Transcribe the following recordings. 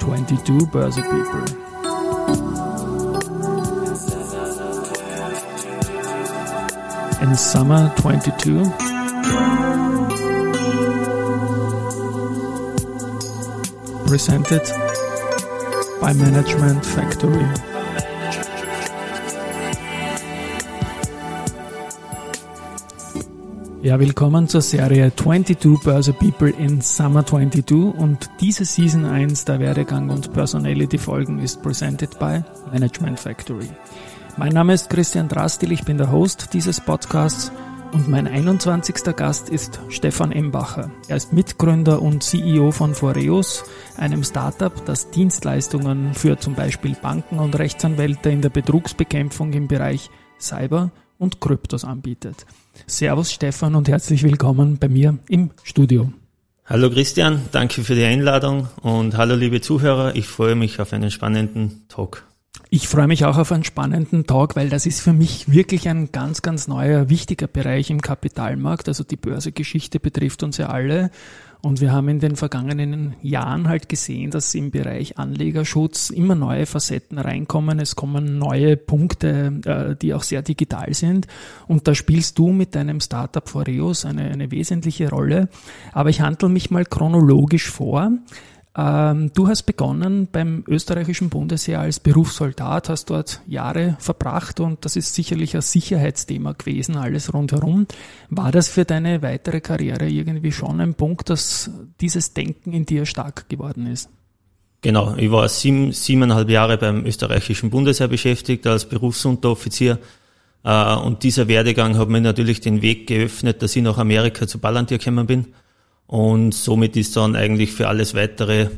22 Börse People. In summer 22, presented by Management Factory. Ja, willkommen zur Serie 22 Börse People in Summer 22 und diese Season 1 der Werdegang und Personality Folgen ist presented by Management Factory. Mein Name ist Christian Drastil, ich bin der Host dieses Podcasts und mein 21. Gast ist Stefan Embacher. Er ist Mitgründer und CEO von Foreus, einem Startup, das Dienstleistungen für zum Beispiel Banken und Rechtsanwälte in der Betrugsbekämpfung im Bereich Cyber und Kryptos anbietet. Servus Stefan und herzlich willkommen bei mir im Studio. Hallo Christian, danke für die Einladung und hallo liebe Zuhörer, ich freue mich auf einen spannenden Talk. Ich freue mich auch auf einen spannenden Talk, weil das ist für mich wirklich ein ganz, ganz neuer, wichtiger Bereich im Kapitalmarkt. Also die Börsegeschichte betrifft uns ja alle. Und wir haben in den vergangenen Jahren halt gesehen, dass im Bereich Anlegerschutz immer neue Facetten reinkommen. Es kommen neue Punkte, äh, die auch sehr digital sind. Und da spielst du mit deinem Startup Foreos eine, eine wesentliche Rolle. Aber ich handle mich mal chronologisch vor. Ähm, du hast begonnen beim österreichischen Bundesheer als Berufssoldat, hast dort Jahre verbracht und das ist sicherlich ein Sicherheitsthema gewesen, alles rundherum. War das für deine weitere Karriere irgendwie schon ein Punkt, dass dieses Denken in dir stark geworden ist? Genau, ich war sieben, siebeneinhalb Jahre beim österreichischen Bundesheer beschäftigt als Berufsunteroffizier äh, und dieser Werdegang hat mir natürlich den Weg geöffnet, dass ich nach Amerika zu Ballantier gekommen bin und somit ist dann eigentlich für alles weitere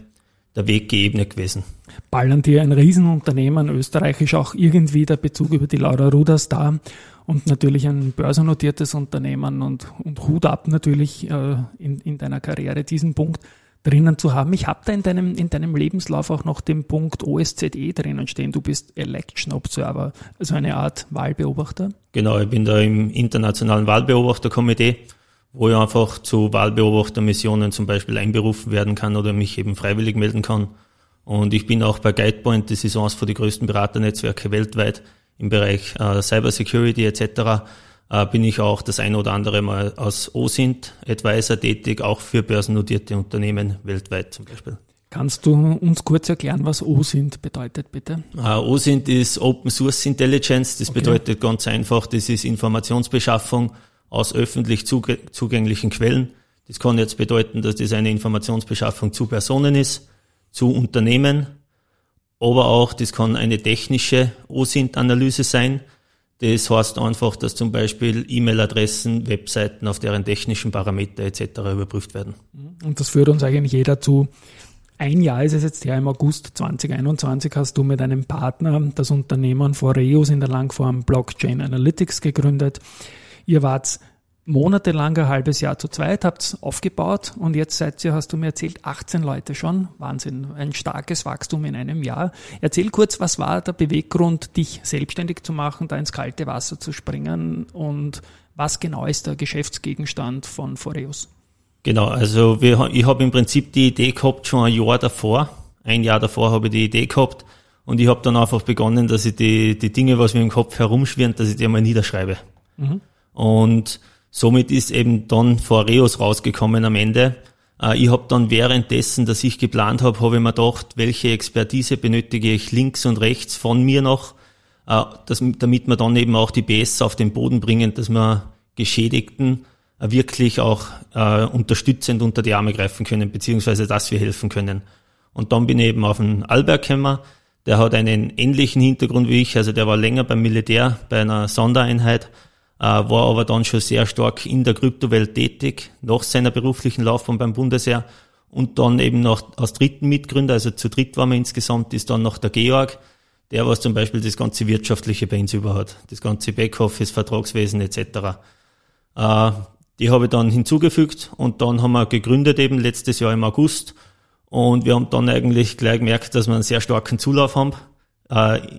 der Weg geebnet gewesen. Ballantier, ein Riesenunternehmen, österreichisch auch irgendwie der Bezug über die Laura Ruders da und natürlich ein börsennotiertes Unternehmen und, und Hut ab natürlich äh, in, in deiner Karriere diesen Punkt drinnen zu haben. Ich habe da in deinem, in deinem Lebenslauf auch noch den Punkt OSZE drinnen stehen. Du bist Election Observer, also eine Art Wahlbeobachter. Genau, ich bin da im internationalen Wahlbeobachterkomitee wo ich einfach zu Wahlbeobachtermissionen zum Beispiel einberufen werden kann oder mich eben freiwillig melden kann. Und ich bin auch bei Guidepoint, das ist eines von den größten Beraternetzwerke weltweit im Bereich äh, Cybersecurity etc., äh, bin ich auch das ein oder andere Mal als OSINT Advisor tätig, auch für börsennotierte Unternehmen weltweit zum Beispiel. Kannst du uns kurz erklären, was OSINT bedeutet, bitte? Uh, OSINT ist Open Source Intelligence. Das okay. bedeutet ganz einfach, das ist Informationsbeschaffung aus öffentlich zugänglichen Quellen. Das kann jetzt bedeuten, dass das eine Informationsbeschaffung zu Personen ist, zu Unternehmen, aber auch das kann eine technische OSINT-Analyse sein. Das heißt einfach, dass zum Beispiel E-Mail-Adressen, Webseiten auf deren technischen Parameter etc. überprüft werden. Und das führt uns eigentlich jeder zu. Ein Jahr ist es jetzt her, im August 2021 hast du mit einem Partner das Unternehmen Foreus in der Langform Blockchain Analytics gegründet. Ihr wart monatelang ein halbes Jahr zu zweit, habt aufgebaut und jetzt seid ihr, hast du mir erzählt, 18 Leute schon. Wahnsinn, ein starkes Wachstum in einem Jahr. Erzähl kurz, was war der Beweggrund, dich selbstständig zu machen, da ins kalte Wasser zu springen und was genau ist der Geschäftsgegenstand von Foreus? Genau, also wir, ich habe im Prinzip die Idee gehabt schon ein Jahr davor. Ein Jahr davor habe ich die Idee gehabt und ich habe dann einfach begonnen, dass ich die, die Dinge, was mir im Kopf herumschwirren, dass ich die einmal niederschreibe. Mhm. Und somit ist eben dann Foreos rausgekommen am Ende. Äh, ich habe dann währenddessen, dass ich geplant habe, habe ich mir gedacht, welche Expertise benötige ich links und rechts von mir noch, äh, damit wir dann eben auch die BS auf den Boden bringen, dass wir Geschädigten äh, wirklich auch unterstützend unter die Arme greifen können, beziehungsweise dass wir helfen können. Und dann bin ich eben auf den Albert gekommen, der hat einen ähnlichen Hintergrund wie ich, also der war länger beim Militär bei einer Sondereinheit war aber dann schon sehr stark in der Kryptowelt tätig, nach seiner beruflichen Laufbahn beim Bundesheer und dann eben noch als dritten Mitgründer, also zu dritt waren wir insgesamt, ist dann noch der Georg, der was zum Beispiel das ganze Wirtschaftliche bei uns über hat, das ganze Backoffice, Vertragswesen etc. Äh, die habe ich dann hinzugefügt und dann haben wir gegründet eben letztes Jahr im August und wir haben dann eigentlich gleich gemerkt, dass wir einen sehr starken Zulauf haben äh,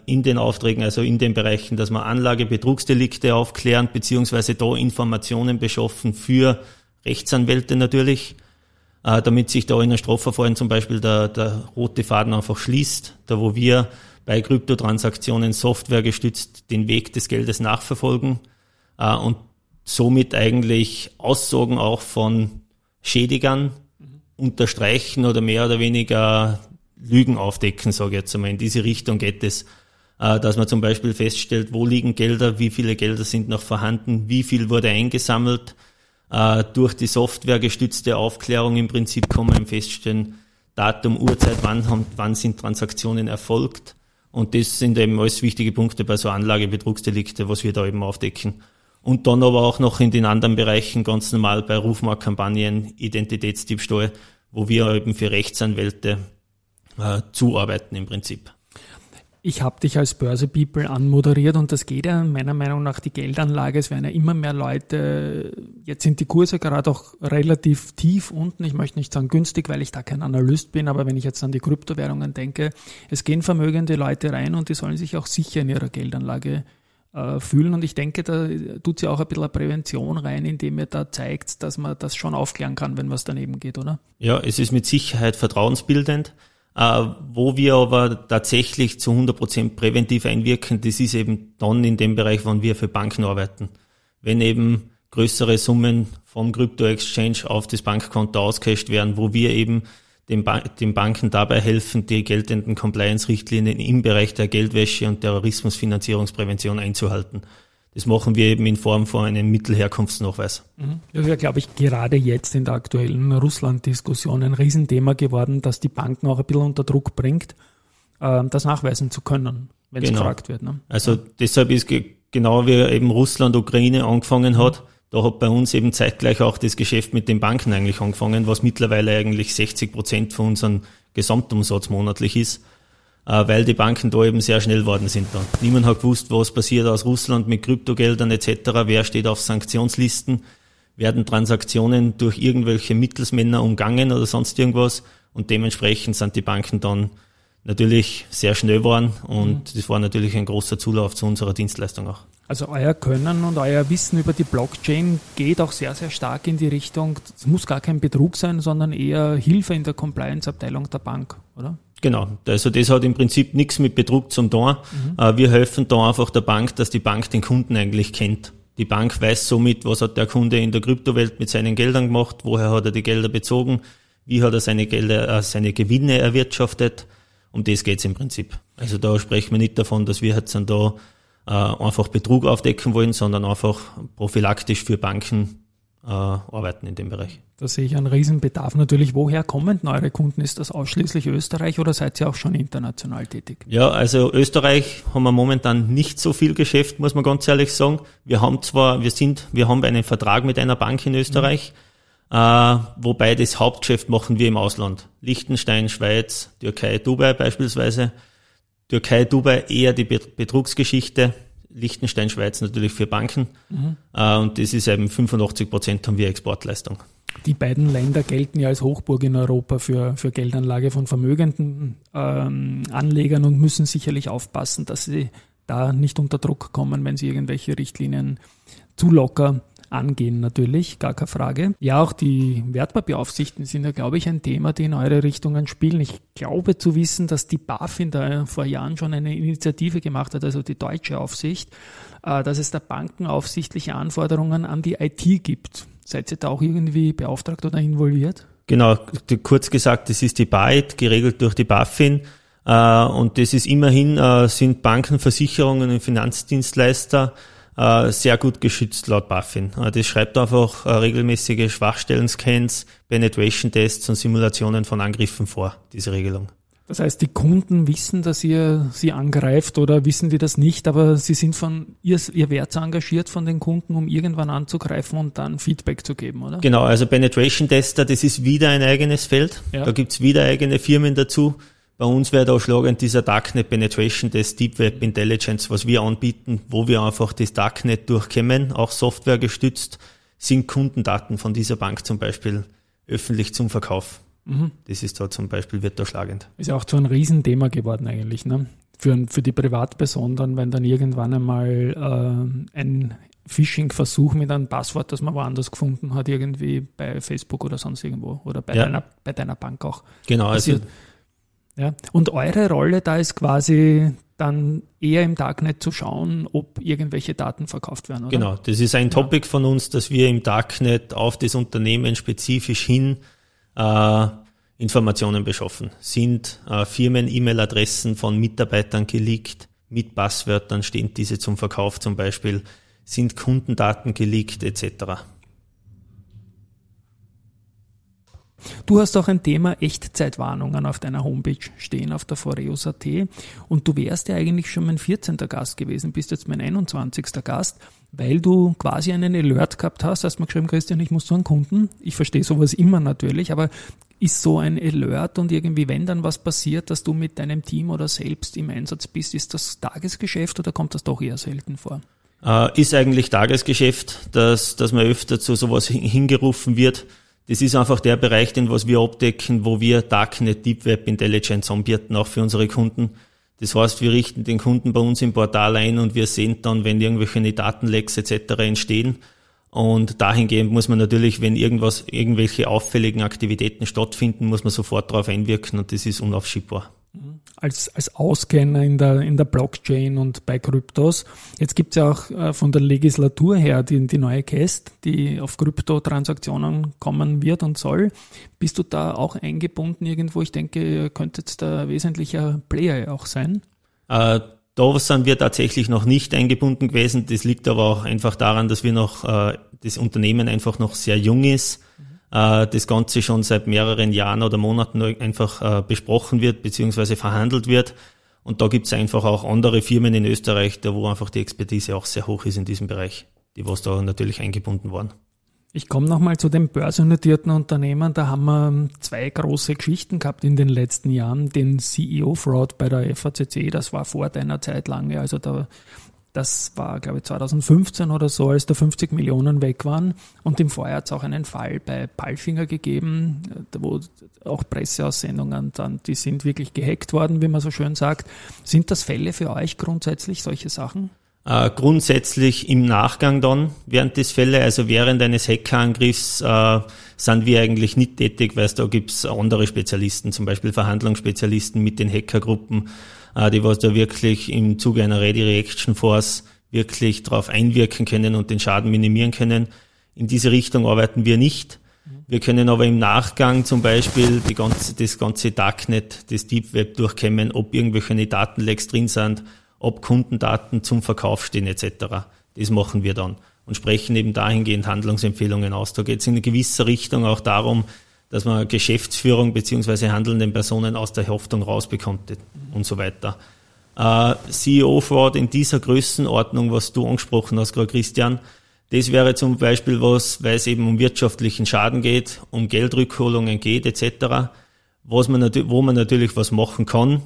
in den Aufträgen, also in den Bereichen, dass wir Anlagebetrugsdelikte aufklären, beziehungsweise da Informationen beschaffen für Rechtsanwälte natürlich. äh, damit sich da in einem Strafverfahren zum Beispiel der, der rote Faden einfach schließt, da wo wir bei Kryptotransaktionen softwaregestützt den Weg des Geldes nachverfolgen äh, und somit eigentlich Aussagen auch von Schädigern mhm. unterstreichen oder mehr oder weniger Lügen aufdecken, sage ich jetzt einmal. In diese Richtung geht es, äh, dass man zum Beispiel feststellt, wo liegen Gelder, wie viele Gelder sind noch vorhanden, wie viel wurde eingesammelt. Äh, durch die softwaregestützte Aufklärung im Prinzip kann man feststellen, Datum, Uhrzeit, wann, wann sind Transaktionen erfolgt. Und das sind eben alles wichtige Punkte bei so Anlagebetrugsdelikte, was wir da eben aufdecken. Und dann aber auch noch in den anderen Bereichen ganz normal bei Rufmarktkampagnen, Identitätsdiebstahl, wo wir eben für Rechtsanwälte äh, zuarbeiten im Prinzip. Ich habe dich als Börse-People anmoderiert und das geht ja meiner Meinung nach die Geldanlage. Es werden ja immer mehr Leute, jetzt sind die Kurse gerade auch relativ tief unten. Ich möchte nicht sagen günstig, weil ich da kein Analyst bin, aber wenn ich jetzt an die Kryptowährungen denke, es gehen vermögende Leute rein und die sollen sich auch sicher in ihrer Geldanlage äh, fühlen. Und ich denke, da tut sie auch ein bisschen Prävention rein, indem ihr da zeigt, dass man das schon aufklären kann, wenn was daneben geht, oder? Ja, es ist mit Sicherheit vertrauensbildend. Äh, wo wir aber tatsächlich zu 100 Prozent präventiv einwirken, das ist eben dann in dem Bereich, wann wir für Banken arbeiten. Wenn eben größere Summen vom Crypto-Exchange auf das Bankkonto auscashed werden, wo wir eben den, ba den Banken dabei helfen, die geltenden Compliance-Richtlinien im Bereich der Geldwäsche und Terrorismusfinanzierungsprävention einzuhalten. Das machen wir eben in Form von einem Mittelherkunftsnachweis. Mhm. Das wäre, glaube ich, gerade jetzt in der aktuellen Russland-Diskussion ein Riesenthema geworden, dass die Banken auch ein bisschen unter Druck bringt, ähm, das nachweisen zu können, wenn es genau. gefragt wird. Ne? Also ja. deshalb ist genau wie eben Russland, Ukraine angefangen hat, da hat bei uns eben zeitgleich auch das Geschäft mit den Banken eigentlich angefangen, was mittlerweile eigentlich 60 Prozent von unserem Gesamtumsatz monatlich ist. Äh, weil die Banken da eben sehr schnell worden sind dann. Niemand hat gewusst, was passiert aus Russland mit Kryptogeldern etc., wer steht auf Sanktionslisten, werden Transaktionen durch irgendwelche Mittelsmänner umgangen oder sonst irgendwas und dementsprechend sind die Banken dann natürlich sehr schnell waren und mhm. das war natürlich ein großer Zulauf zu unserer Dienstleistung auch. Also euer Können und euer Wissen über die Blockchain geht auch sehr, sehr stark in die Richtung, es muss gar kein Betrug sein, sondern eher Hilfe in der Compliance-Abteilung der Bank, oder? Genau, also das hat im Prinzip nichts mit Betrug zum tun. Mhm. Wir helfen da einfach der Bank, dass die Bank den Kunden eigentlich kennt. Die Bank weiß somit, was hat der Kunde in der Kryptowelt mit seinen Geldern gemacht, woher hat er die Gelder bezogen, wie hat er seine Gelder, äh, seine Gewinne erwirtschaftet. Um das geht's im Prinzip. Also da sprechen wir nicht davon, dass wir jetzt dann da äh, einfach Betrug aufdecken wollen, sondern einfach prophylaktisch für Banken äh, arbeiten in dem Bereich. Da sehe ich einen Riesenbedarf. Natürlich, woher kommen denn eure Kunden? Ist das ausschließlich Österreich oder seid ihr auch schon international tätig? Ja, also Österreich haben wir momentan nicht so viel Geschäft, muss man ganz ehrlich sagen. Wir haben zwar, wir sind, wir haben einen Vertrag mit einer Bank in Österreich, mhm. äh, wobei das Hauptgeschäft machen wir im Ausland. Liechtenstein, Schweiz, Türkei, Dubai beispielsweise. Türkei, Dubai eher die Betrugsgeschichte. Liechtenstein, Schweiz natürlich für Banken. Mhm. Und das ist eben 85 Prozent haben wir Exportleistung. Die beiden Länder gelten ja als Hochburg in Europa für, für Geldanlage von vermögenden ähm, Anlegern und müssen sicherlich aufpassen, dass sie da nicht unter Druck kommen, wenn sie irgendwelche Richtlinien zu locker angehen natürlich, gar keine Frage. Ja, auch die Wertpapieraufsichten sind ja, glaube ich, ein Thema, die in eure Richtungen spielen. Ich glaube zu wissen, dass die BaFin da vor Jahren schon eine Initiative gemacht hat, also die deutsche Aufsicht, äh, dass es da bankenaufsichtliche Anforderungen an die IT gibt. Seid ihr da auch irgendwie beauftragt oder involviert? Genau, kurz gesagt, das ist die BAIT, geregelt durch die BaFin. Äh, und das ist immerhin, äh, sind Banken, Versicherungen und Finanzdienstleister äh, sehr gut geschützt laut BaFin. Äh, das schreibt einfach äh, regelmäßige Schwachstellen-Scans, Penetration-Tests und Simulationen von Angriffen vor, diese Regelung. Das heißt, die Kunden wissen, dass ihr sie angreift oder wissen die das nicht, aber sie sind von, ihr, ihr werdet engagiert von den Kunden, um irgendwann anzugreifen und dann Feedback zu geben, oder? Genau, also Penetration Tester, das ist wieder ein eigenes Feld. Ja. Da gibt's wieder eigene Firmen dazu. Bei uns wäre da schlagend dieser Darknet Penetration des Deep Web Intelligence, was wir anbieten, wo wir einfach das Darknet durchkämmen, auch Software gestützt, sind Kundendaten von dieser Bank zum Beispiel öffentlich zum Verkauf. Mhm. Das ist da zum Beispiel, wird da schlagend. Ist ja auch so ein Riesenthema geworden eigentlich, ne? Für, für die Privatperson dann, wenn dann irgendwann einmal äh, ein Phishing-Versuch mit einem Passwort, das man woanders gefunden hat, irgendwie bei Facebook oder sonst irgendwo oder bei, Ja. deiner, bei deiner Bank auch. Genau, also passiert. Ja. Und eure Rolle da ist quasi dann eher im Darknet zu schauen, ob irgendwelche Daten verkauft werden, oder? Genau, das ist ein Topic von uns, dass wir im Darknet auf das Unternehmen spezifisch hin äh, Informationen beschaffen. Sind äh, Firmen-E-Mail-Adressen von Mitarbeitern geleakt, mit Passwörtern stehen diese zum Verkauf zum Beispiel, sind Kundendaten geleakt etc. Du hast auch ein Thema Echtzeitwarnungen auf deiner Homepage stehen, auf der Foreus.at. Und du wärst ja eigentlich schon mein 14. Gast gewesen, bist jetzt mein 21. Gast, weil du quasi einen Alert gehabt hast. Hast mir geschrieben, Christian, ich muss zu einem Kunden. Ich verstehe sowas immer natürlich, aber ist so ein Alert und irgendwie, wenn dann was passiert, dass du mit deinem Team oder selbst im Einsatz bist, ist das Tagesgeschäft oder kommt das doch eher selten vor? Äh, ist eigentlich Tagesgeschäft, dass, dass man öfter zu sowas hin- hingerufen wird. Das ist einfach der Bereich, den was wir abdecken, wo wir Darknet Deep Web Intelligence anbieten, auch für unsere Kunden. Das heißt, wir richten den Kunden bei uns im Portal ein und wir sehen dann, wenn irgendwelche Datenlecks etc. entstehen. Und dahingehend muss man natürlich, wenn irgendwas, irgendwelche auffälligen Aktivitäten stattfinden, muss man sofort darauf einwirken und das ist unaufschiebbar. Als, als Auskenner in der, in der Blockchain und bei Kryptos. Jetzt gibt's ja auch äh, von der Legislatur her die, die neue CAST, die auf Kryptotransaktionen kommen wird und soll. Bist du da auch eingebunden irgendwo? Ich denke, ihr könntet da ein wesentlicher Player auch sein. Äh, da sind wir tatsächlich noch nicht eingebunden gewesen. Das liegt aber auch einfach daran, dass wir noch, äh, das Unternehmen einfach noch sehr jung ist. Äh, das Ganze schon seit mehreren Jahren oder Monaten einfach äh, besprochen wird, beziehungsweise verhandelt wird. Und da gibt es einfach auch andere Firmen in Österreich, wo einfach die Expertise auch sehr hoch ist in diesem Bereich, die was da natürlich eingebunden waren. Ich komme nochmal zu den börsennotierten Unternehmen. Da haben wir ähm, zwei große Geschichten gehabt in den letzten Jahren. Den CEO-Fraud bei der FACC, das war vor deiner Zeit lange. Also da, das war, glaube ich, 2015 oder so, als da 50 Millionen weg waren. Und im Vorjahr hat es auch einen Fall bei Palfinger gegeben, äh, wo auch Presseaussendungen dann, die sind wirklich gehackt worden, wie man so schön sagt. Sind das Fälle für euch grundsätzlich, solche Sachen? Äh, grundsätzlich im Nachgang dann, während des Fälle, also während eines Hackerangriffs, äh, sind wir eigentlich nicht tätig, weil da gibt's andere Spezialisten, zum Beispiel Verhandlungsspezialisten mit den Hackergruppen, die was da wirklich im Zuge einer Ready Reaction Force wirklich darauf einwirken können und den Schaden minimieren können. In diese Richtung arbeiten wir nicht. Wir können aber im Nachgang zum Beispiel die ganze, das ganze Darknet, das Deep Web durchkämmen, ob irgendwelche Datenlecks drin sind, ob Kundendaten zum Verkauf stehen etc. Das machen wir dann und sprechen eben dahingehend Handlungsempfehlungen aus. Da geht es in gewisser Richtung auch darum, dass man Geschäftsführung beziehungsweise handelnden Personen aus der Haftung rausbekommt und so weiter. Äh, CEO-Fraud in dieser Größenordnung, was du angesprochen hast, gerade Christian, das wäre zum Beispiel was, weil es eben um wirtschaftlichen Schaden geht, um Geldrückholungen geht etc., was man wo man natürlich was machen kann.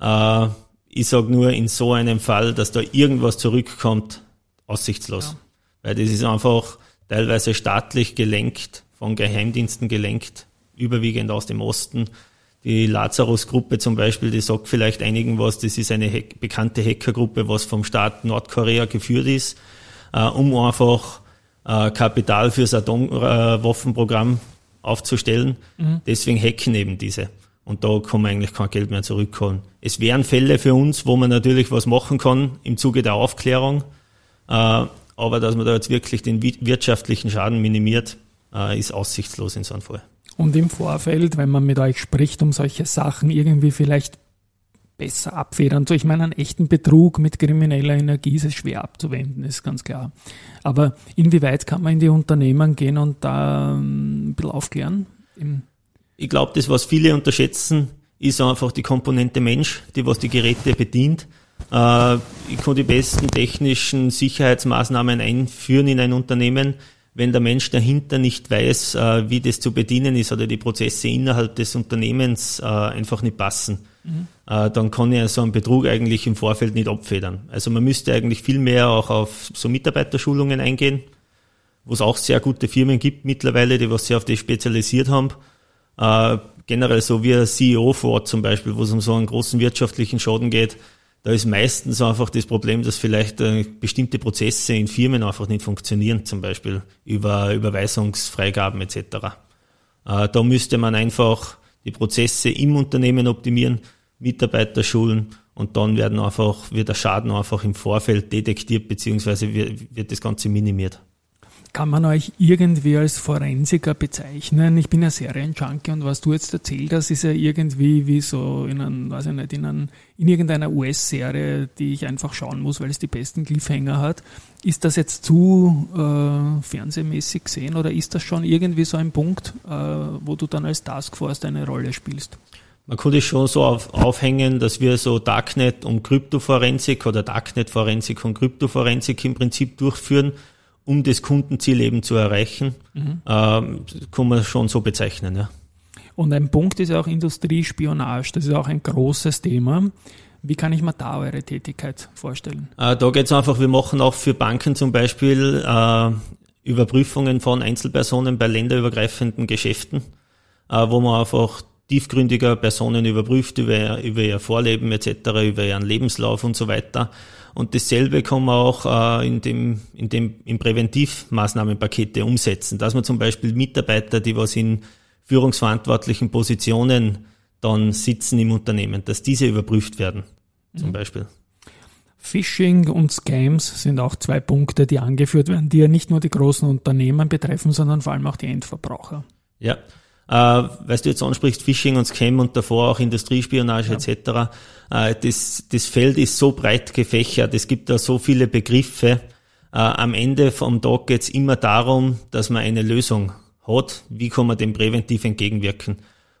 Äh, ich sage nur in so einem Fall, dass da irgendwas zurückkommt, aussichtslos. Ja. Weil das ist einfach teilweise staatlich gelenkt, von Geheimdiensten gelenkt, überwiegend aus dem Osten. Die Lazarus-Gruppe zum Beispiel, die sagt vielleicht einigen was, das ist eine Hack bekannte Hackergruppe, was vom Staat Nordkorea geführt ist, äh, um einfach äh, Kapital fürs Atomwaffenprogramm aufzustellen. Deswegen hacken eben diese. Und da kann man eigentlich kein Geld mehr zurückholen. Es wären Fälle für uns, wo man natürlich was machen kann im Zuge der Aufklärung, äh, aber dass man da jetzt wirklich den wi- wirtschaftlichen Schaden minimiert, äh, ist aussichtslos in so einem Fall. Und im Vorfeld, wenn man mit euch spricht, um solche Sachen irgendwie vielleicht besser abfedern. So, ich meine, einen echten Betrug mit krimineller Energie ist es schwer abzuwenden, ist ganz klar. Aber inwieweit kann man in die Unternehmen gehen und da ähm, ein bisschen aufklären? Ich glaube, das, was viele unterschätzen, ist einfach die Komponente Mensch, die was die Geräte bedient. Äh, ich kann die besten technischen Sicherheitsmaßnahmen einführen in ein Unternehmen. Wenn der Mensch dahinter nicht weiß, äh, wie das zu bedienen ist oder die Prozesse innerhalb des Unternehmens äh, einfach nicht passen, äh, dann kann ja so ein Betrug eigentlich im Vorfeld nicht abfedern. Also man müsste eigentlich viel mehr auch auf so Mitarbeiterschulungen eingehen, wo es auch sehr gute Firmen gibt mittlerweile, die was sich auf das spezialisiert haben. Generell so wie ein CEO vor Ort zum Beispiel, wo es um so einen großen wirtschaftlichen Schaden geht, Da ist meistens einfach das Problem, dass vielleicht äh, bestimmte Prozesse in Firmen einfach nicht funktionieren, zum Beispiel über Überweisungsfreigaben etc. Äh, da müsste man einfach die Prozesse im Unternehmen optimieren, Mitarbeiter schulen und dann werden einfach, wird der Schaden einfach im Vorfeld detektiert beziehungsweise wird, wird das Ganze minimiert. Kann man euch irgendwie als Forensiker bezeichnen? Ich bin ja Serienjunkie und was du jetzt erzählt hast, ist ja irgendwie wie so in einem, weiß ich nicht, in, einem, in irgendeiner US-Serie, die ich einfach schauen muss, weil es die besten Cliffhanger hat. Ist das jetzt zu äh, fernsehmäßig gesehen oder ist das schon irgendwie so ein Punkt, äh, wo du dann als Taskforce eine Rolle spielst? Man könnte es schon so auf, aufhängen, dass wir so Darknet und Kryptoforensik oder Darknet-Forensik und Kryptoforensik im Prinzip durchführen um das Kundenziel eben zu erreichen, mhm. ähm, kann man schon so bezeichnen. Ja. Und ein Punkt ist auch Industriespionage. Das ist auch ein großes Thema. Wie kann ich mir da eure Tätigkeit vorstellen? Äh, da geht es einfach, wir machen auch für Banken zum Beispiel äh, Überprüfungen von Einzelpersonen bei länderübergreifenden Geschäften, äh, wo man einfach tiefgründiger Personen überprüft über, über ihr Vorleben etc., über ihren Lebenslauf und so weiter. Und dasselbe kann man auch äh, in dem, in dem, im Präventivmaßnahmenpakete umsetzen, dass man zum Beispiel Mitarbeiter, die was in führungsverantwortlichen Positionen dann sitzen im Unternehmen, dass diese überprüft werden, zum mhm. Beispiel. Phishing und Scams sind auch zwei Punkte, die angeführt werden, die ja nicht nur die großen Unternehmen betreffen, sondern vor allem auch die Endverbraucher. Ja, äh, weil du jetzt ansprichst, Phishing und Scam und davor auch Industriespionage ja. etc. Äh, das, das Feld ist so breit gefächert, es gibt da so viele Begriffe. Äh, am Ende vom Tag geht es immer darum, dass man eine Lösung hat, wie kann man dem präventiv entgegenwirken.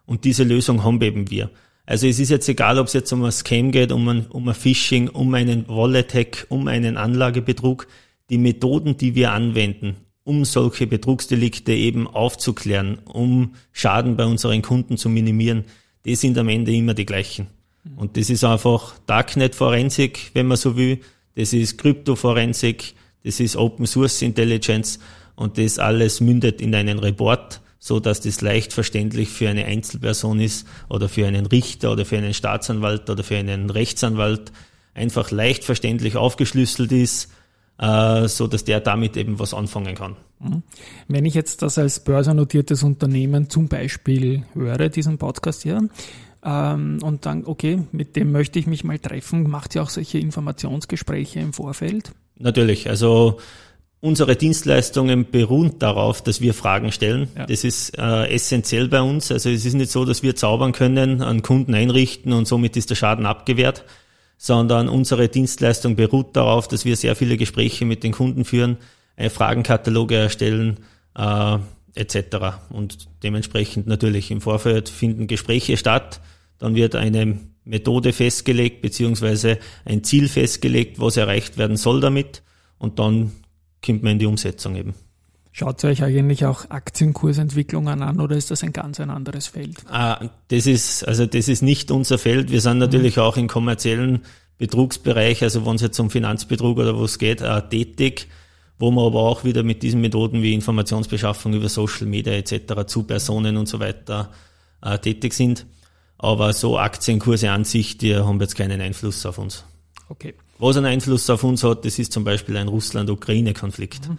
Und diese Lösung haben eben wir. Also es ist jetzt egal, ob es jetzt um ein Scam geht, um ein, um ein Phishing, um einen Wallet-Hack, um einen Anlagebetrug. Die Methoden, die wir anwenden, um solche Betrugsdelikte eben aufzuklären, um Schaden bei unseren Kunden zu minimieren, die sind am Ende immer die gleichen. Und das ist einfach Darknet-Forensik, wenn man so will, das ist Krypto-Forensik, das ist Open Source Intelligence und das alles mündet in einen Report, so dass das leicht verständlich für eine Einzelperson ist oder für einen Richter oder für einen Staatsanwalt oder für einen Rechtsanwalt einfach leicht verständlich aufgeschlüsselt ist äh, so dass der damit eben was anfangen kann. Mhm. Wenn ich jetzt das als börsennotiertes Unternehmen zum Beispiel höre, diesen Podcast hier, ähm, und dann, okay, mit dem möchte ich mich mal treffen, macht ihr auch solche Informationsgespräche im Vorfeld? Natürlich, also unsere Dienstleistungen beruhen darauf, dass wir Fragen stellen. Ja. Das ist äh, essentiell bei uns. Also es ist nicht so, dass wir zaubern können, einen Kunden einrichten und somit ist der Schaden abgewehrt, sondern unsere Dienstleistung beruht darauf, dass wir sehr viele Gespräche mit den Kunden führen, äh, Fragenkataloge erstellen äh, etc. Und dementsprechend natürlich im Vorfeld finden Gespräche statt. Dann wird eine Methode festgelegt beziehungsweise ein Ziel festgelegt, was erreicht werden soll damit. Und dann kommt man in die Umsetzung eben. Schaut ihr euch eigentlich auch Aktienkursentwicklungen an oder ist das ein ganz ein anderes Feld? Ah, das ist, also das ist nicht unser Feld. Wir sind natürlich mhm. auch im kommerziellen Betrugsbereich, also wenn es jetzt um Finanzbetrug oder was geht, äh, tätig, wo man aber auch wieder mit diesen Methoden wie Informationsbeschaffung über Social Media etc. zu Personen und so weiter äh, tätig sind. Aber so Aktienkurse an sich, die haben jetzt keinen Einfluss auf uns. Okay. Was einen Einfluss auf uns hat, das ist zum Beispiel ein Russland-Ukraine-Konflikt. Mhm.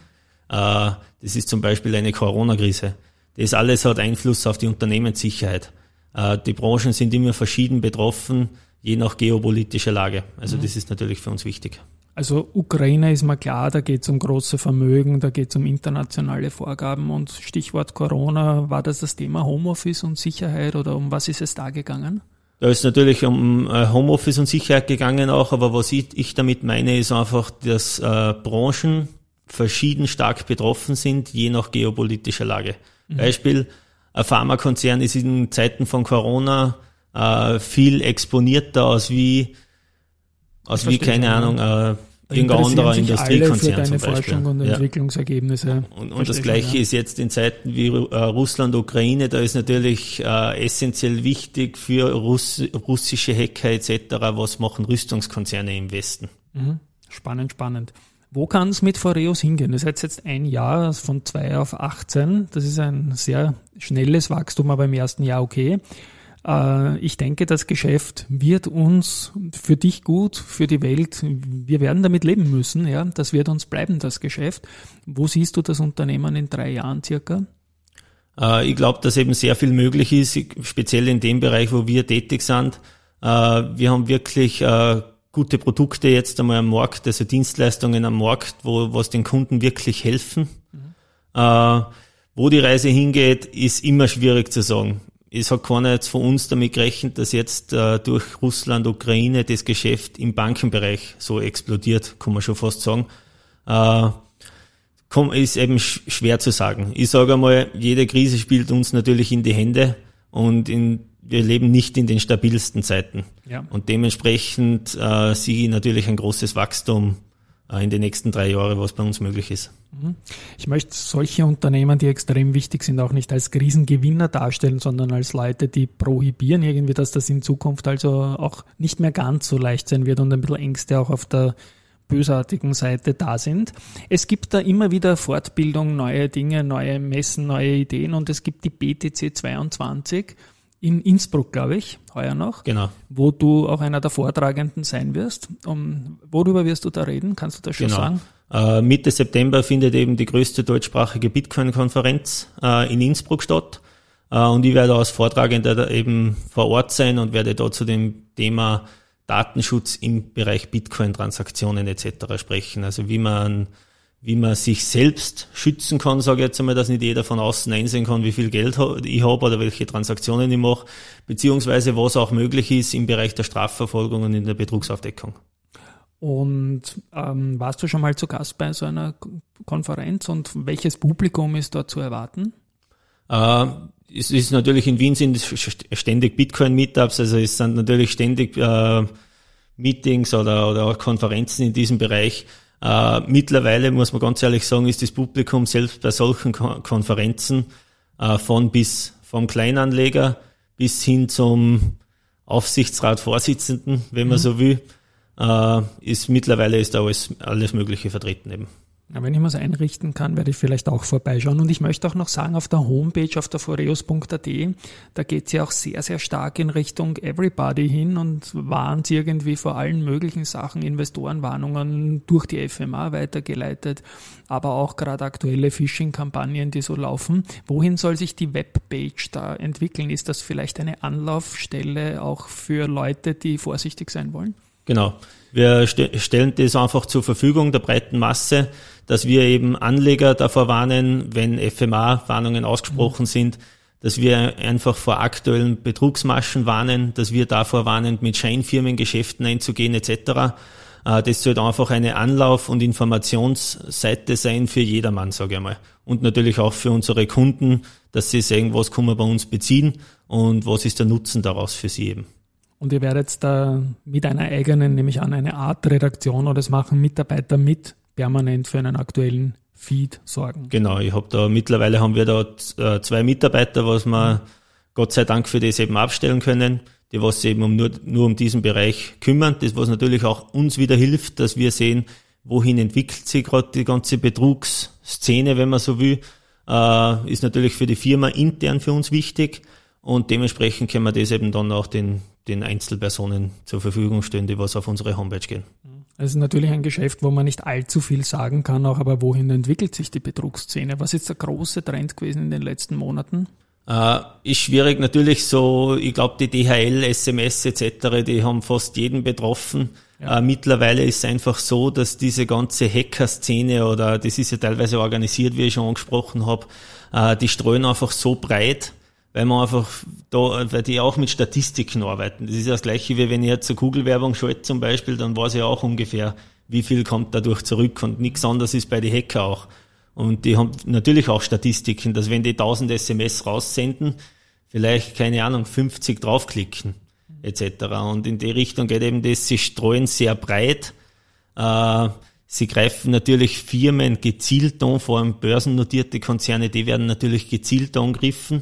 Äh, das ist zum Beispiel eine Corona-Krise. Das alles hat Einfluss auf die Unternehmenssicherheit. Äh, die Branchen sind immer verschieden betroffen, je nach geopolitischer Lage. Also mhm. das ist natürlich für uns wichtig. Also Ukraine ist mal klar, da geht es um große Vermögen, da geht es um internationale Vorgaben und Stichwort Corona, war das das Thema Homeoffice und Sicherheit oder um was ist es da gegangen? Da ist natürlich um äh, Homeoffice und Sicherheit gegangen auch, aber was ich, ich damit meine, ist einfach, dass äh, Branchen verschieden stark betroffen sind, je nach geopolitischer Lage. Mhm. Beispiel, ein Pharmakonzern ist in Zeiten von Corona äh, viel exponierter als wie, als wie, keine Ahnung, äh, irgendein anderer Industriekonzern zum Beispiel. Forschung und Entwicklungsergebnisse. Und, und das Gleiche ja. ist jetzt in Zeiten wie äh, Russland, Ukraine, da ist natürlich äh, essentiell wichtig für Russ russische Hacker etc., was machen Rüstungskonzerne im Westen. Mhm. Spannend, spannend. Wo kann es mit Foreos hingehen? Das ist jetzt ein Jahr von 2 auf 18. Das ist ein sehr schnelles Wachstum, aber im ersten Jahr okay. Äh, ich denke, das Geschäft wird uns für dich gut, für die Welt. Wir werden damit leben müssen. Ja, das wird uns bleiben, das Geschäft. Wo siehst du das Unternehmen in drei Jahren circa? Äh, ich glaube, dass eben sehr viel möglich ist, speziell in dem Bereich, wo wir tätig sind. Äh, wir haben wirklich gute Produkte jetzt einmal am Markt, also Dienstleistungen am Markt, wo was den Kunden wirklich helfen. Mhm. Wo die Reise hingeht, ist immer schwierig zu sagen. Es hat keiner jetzt von uns damit gerechnet, dass jetzt durch Russland, Ukraine das Geschäft im Bankenbereich so explodiert, kann man schon fast sagen ist eben schwer zu sagen. Ich sage einmal, jede Krise spielt uns natürlich in die Hände und in, wir leben nicht in den stabilsten Zeiten. Ja. Und dementsprechend äh, sehe ich natürlich ein großes Wachstum äh, in den nächsten drei Jahren, was bei uns möglich ist. Mhm. Ich möchte solche Unternehmen, die extrem wichtig sind, auch nicht als Krisengewinner darstellen, sondern als Leute, die prohibieren irgendwie, dass das in Zukunft also auch nicht mehr ganz so leicht sein wird und ein bisschen Ängste auch auf der bösartigen Seite da sind. Es gibt da immer wieder Fortbildung, neue Dinge, neue Messen, neue Ideen und es gibt die BTC 22 in Innsbruck, glaube ich, heuer noch. Genau. Wo du auch einer der Vortragenden sein wirst. Um, worüber wirst du da reden? Kannst du das schon genau. sagen? Äh, Mitte September findet eben die größte deutschsprachige Bitcoin-Konferenz äh, in Innsbruck statt. Äh, und ich werde als Vortragender eben vor Ort sein und werde dort zu dem Thema Datenschutz im Bereich Bitcoin-Transaktionen etc. sprechen. Also wie man, wie man sich selbst schützen kann, sage ich jetzt einmal, dass nicht jeder von außen einsehen kann, wie viel Geld ich habe oder welche Transaktionen ich mache, beziehungsweise was auch möglich ist im Bereich der Strafverfolgung und in der Betrugsaufdeckung. Und ähm, warst du schon mal zu Gast bei so einer Konferenz und welches Publikum ist dort zu erwarten? Äh, es ist natürlich in Wien sind ständig Bitcoin-Meetups, also es sind natürlich ständig äh, Meetings oder, oder auch Konferenzen in diesem Bereich. Äh, mittlerweile muss man ganz ehrlich sagen, ist das Publikum selbst bei solchen Kon Konferenzen äh, von bis vom Kleinanleger bis hin zum Aufsichtsratvorsitzenden, wenn man mhm. so will, äh, ist mittlerweile ist da alles, alles Mögliche vertreten eben. Ja, wenn ich mir einrichten kann, werde ich vielleicht auch vorbeischauen. Und ich möchte auch noch sagen, auf der Homepage, auf der foreus.at, da geht sie auch sehr, sehr stark in Richtung Everybody hin und warnt irgendwie vor allen möglichen Sachen, Investorenwarnungen durch die FMA weitergeleitet, aber auch gerade aktuelle Phishing-Kampagnen, die so laufen. Wohin soll sich die Webpage da entwickeln? Ist das vielleicht eine Anlaufstelle auch für Leute, die vorsichtig sein wollen? Genau. Wir stellen das einfach zur Verfügung der breiten Masse, dass wir eben Anleger davor warnen, wenn FMA-Warnungen ausgesprochen sind, dass wir einfach vor aktuellen Betrugsmaschen warnen, dass wir davor warnen, mit Scheinfirmengeschäften einzugehen etc. Äh, das sollte einfach eine Anlauf- und Informationsseite sein für jedermann, sage ich mal. Und natürlich auch für unsere Kunden, dass sie sehen, was kann man bei uns beziehen und was ist der Nutzen daraus für sie eben. Und ihr werdet da mit einer eigenen, nämlich an eine Art Redaktion oder es machen Mitarbeiter mit, permanent für einen aktuellen Feed sorgen. Genau, ich habe da mittlerweile haben wir da äh, zwei Mitarbeiter, was wir Gott sei Dank für das eben abstellen können, die was eben um nur, nur um diesen Bereich kümmern. Das was natürlich auch uns wieder hilft, dass wir sehen, wohin entwickelt sich gerade die ganze Betrugsszene, wenn man so will, äh, ist natürlich für die Firma intern für uns wichtig und dementsprechend können wir das eben dann auch den, den Einzelpersonen zur Verfügung stellen, die was auf unsere Homepage gehen. Es ist natürlich ein Geschäft, wo man nicht allzu viel sagen kann, auch aber wohin entwickelt sich die Betrugsszene? Was ist der große Trend gewesen in den letzten Monaten? Äh, ist schwierig natürlich so, ich glaube die DHL, SMS etc., die haben fast jeden betroffen. Ja. Äh, mittlerweile ist es einfach so, dass diese ganze Hacker-Szene oder das ist ja teilweise organisiert, wie ich schon angesprochen habe, äh, die streuen einfach so breit, weil man einfach da, weil die auch mit Statistiken arbeiten. Das ist das gleiche, wie wenn ich jetzt eine Kugelwerbung schalte zum Beispiel, dann weiß ich auch ungefähr, wie viel kommt dadurch zurück und nichts anderes ist bei den Hacker auch. Und die haben natürlich auch Statistiken, dass wenn die 1000 SMS raussenden, vielleicht, keine Ahnung, 50 draufklicken, etc. Und in die Richtung geht eben das, sie streuen sehr breit, äh, Sie greifen natürlich Firmen gezielt an, vor allem börsennotierte Konzerne, die werden natürlich gezielt angegriffen.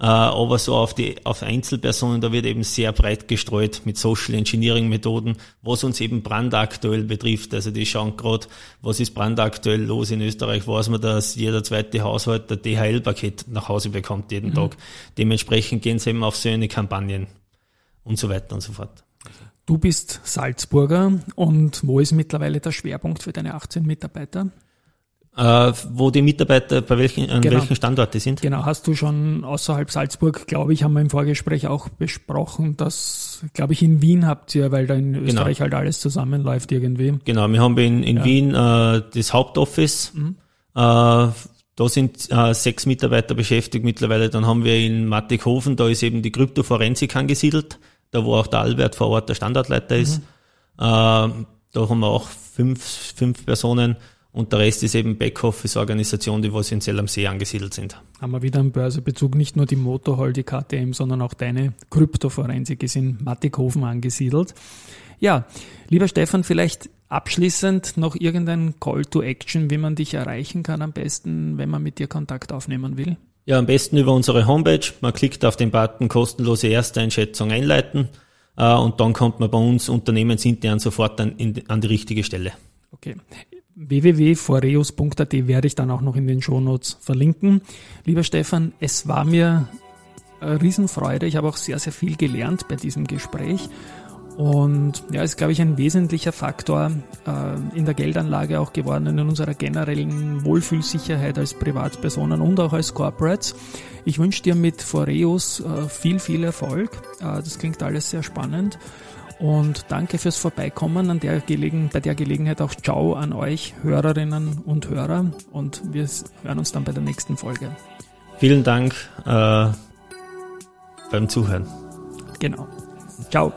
Äh, aber so auf die auf Einzelpersonen, da wird eben sehr breit gestreut mit Social Engineering Methoden, was uns eben brandaktuell betrifft. Also die schauen gerade, was ist brandaktuell los in Österreich, weiß man, dass jeder zweite Haushalt der DHL-Paket nach Hause bekommt jeden mhm. Tag. Dementsprechend gehen sie eben auf so eine Kampagnen und so weiter und so fort. Du bist Salzburger und wo ist mittlerweile der Schwerpunkt für deine 18 Mitarbeiter? Äh, wo die Mitarbeiter bei welchen, an genau. welchen Standorten sind? Genau, hast du schon außerhalb Salzburg, glaube ich, haben wir im Vorgespräch auch besprochen, dass, glaube ich, in Wien habt ihr, weil da in genau. Österreich halt alles zusammenläuft irgendwie. Genau, wir haben in, in ja. Wien äh, das Hauptoffice. Mhm. Äh, da sind äh, sechs Mitarbeiter beschäftigt mittlerweile. Dann haben wir in Mattighofen, da ist eben die Kryptoforensik angesiedelt, da wo auch der Albert vor Ort der Standortleiter ist. Mhm. Äh, da haben wir auch fünf, fünf Personen. Und der Rest ist eben Backoffice-Organisation, die was in Zell am See angesiedelt sind. Haben wir wieder einen Börsebezug, nicht nur die Motorhall, die KTM, sondern auch deine Kryptoforensik ist in Mattighofen angesiedelt. Ja, lieber Stefan, vielleicht abschließend noch irgendein Call to Action, wie man dich erreichen kann am besten, wenn man mit dir Kontakt aufnehmen will? Ja, am besten über unsere Homepage. Man klickt auf den Button kostenlose Ersteinschätzung einleiten äh, und dann kommt man bei uns unternehmensintern sofort an, in, an die richtige Stelle. Okay www.foreus.at werde ich dann auch noch in den Shownotes verlinken. Lieber Stefan, es war mir eine Riesenfreude. Ich habe auch sehr, sehr viel gelernt bei diesem Gespräch. Und ja, ist, glaube ich, ein wesentlicher Faktor äh, in der Geldanlage auch geworden, in unserer generellen Wohlfühlsicherheit als Privatpersonen und auch als Corporates. Ich wünsche dir mit Foreus äh, viel, viel Erfolg. Äh, das klingt alles sehr spannend. Und danke fürs Vorbeikommen. An der Gelegen bei der Gelegenheit auch Ciao an euch, Hörerinnen und Hörer. Und wir hören uns dann bei der nächsten Folge. Vielen Dank äh, beim Zuhören. Genau. Ciao.